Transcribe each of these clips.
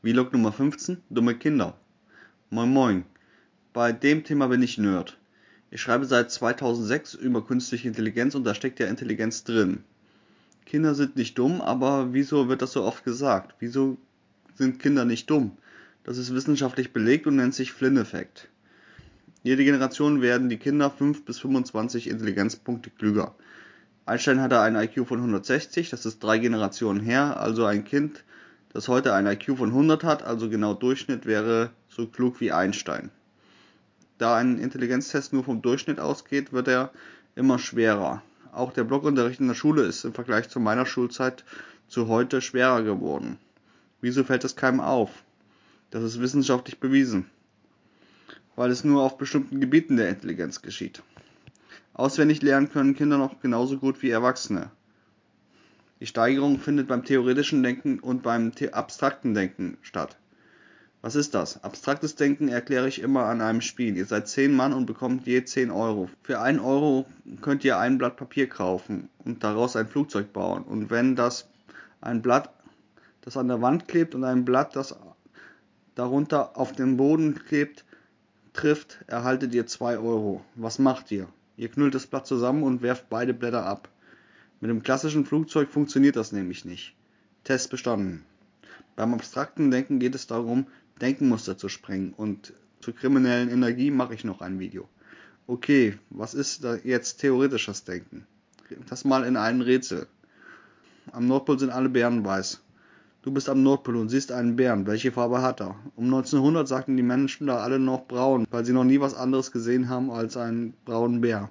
Vlog Nummer 15, dumme Kinder. Moin moin. Bei dem Thema bin ich Nerd. Ich schreibe seit 2006 über künstliche Intelligenz und da steckt ja Intelligenz drin. Kinder sind nicht dumm, aber wieso wird das so oft gesagt? Wieso sind Kinder nicht dumm? Das ist wissenschaftlich belegt und nennt sich Flynn-Effekt. Jede Generation werden die Kinder 5 bis 25 Intelligenzpunkte klüger. Einstein hatte ein IQ von 160, das ist drei Generationen her, also ein Kind das heute ein IQ von 100 hat, also genau Durchschnitt, wäre so klug wie Einstein. Da ein Intelligenztest nur vom Durchschnitt ausgeht, wird er immer schwerer. Auch der Blockunterricht in der Schule ist im Vergleich zu meiner Schulzeit zu heute schwerer geworden. Wieso fällt es keinem auf? Das ist wissenschaftlich bewiesen. Weil es nur auf bestimmten Gebieten der Intelligenz geschieht. Auswendig lernen können Kinder noch genauso gut wie Erwachsene. Die Steigerung findet beim theoretischen Denken und beim abstrakten Denken statt. Was ist das? Abstraktes Denken erkläre ich immer an einem Spiel. Ihr seid zehn Mann und bekommt je 10 Euro. Für einen Euro könnt ihr ein Blatt Papier kaufen und daraus ein Flugzeug bauen. Und wenn das ein Blatt, das an der Wand klebt und ein Blatt, das darunter auf dem Boden klebt, trifft, erhaltet ihr 2 Euro. Was macht ihr? Ihr knüllt das Blatt zusammen und werft beide Blätter ab. Mit dem klassischen Flugzeug funktioniert das nämlich nicht. Test bestanden. Beim abstrakten Denken geht es darum, Denkenmuster zu sprengen und zur kriminellen Energie mache ich noch ein Video. Okay, was ist da jetzt theoretisches Denken? Das mal in einem Rätsel. Am Nordpol sind alle Bären weiß. Du bist am Nordpol und siehst einen Bären. Welche Farbe hat er? Um 1900 sagten die Menschen da alle noch braun, weil sie noch nie was anderes gesehen haben als einen braunen Bär.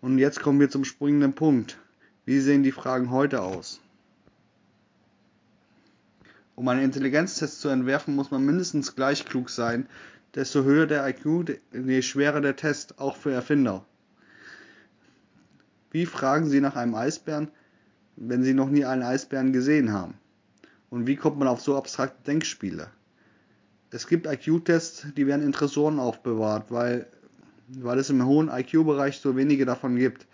Und jetzt kommen wir zum springenden Punkt. Wie sehen die Fragen heute aus? Um einen Intelligenztest zu entwerfen, muss man mindestens gleich klug sein. Desto höher der IQ, je schwerer der Test, auch für Erfinder. Wie fragen Sie nach einem Eisbären, wenn Sie noch nie einen Eisbären gesehen haben? Und wie kommt man auf so abstrakte Denkspiele? Es gibt IQ-Tests, die werden in Tresoren aufbewahrt, weil weil es im hohen IQ-Bereich so wenige davon gibt.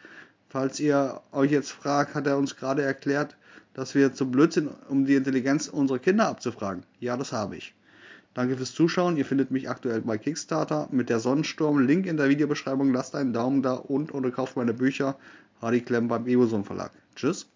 Falls ihr euch jetzt fragt, hat er uns gerade erklärt, dass wir zu blöd sind, um die Intelligenz unserer Kinder abzufragen. Ja, das habe ich. Danke fürs Zuschauen. Ihr findet mich aktuell bei Kickstarter mit der Sonnensturm. Link in der Videobeschreibung. Lasst einen Daumen da und oder kauft meine Bücher. Hardy Klemm beim Eboson Verlag. Tschüss.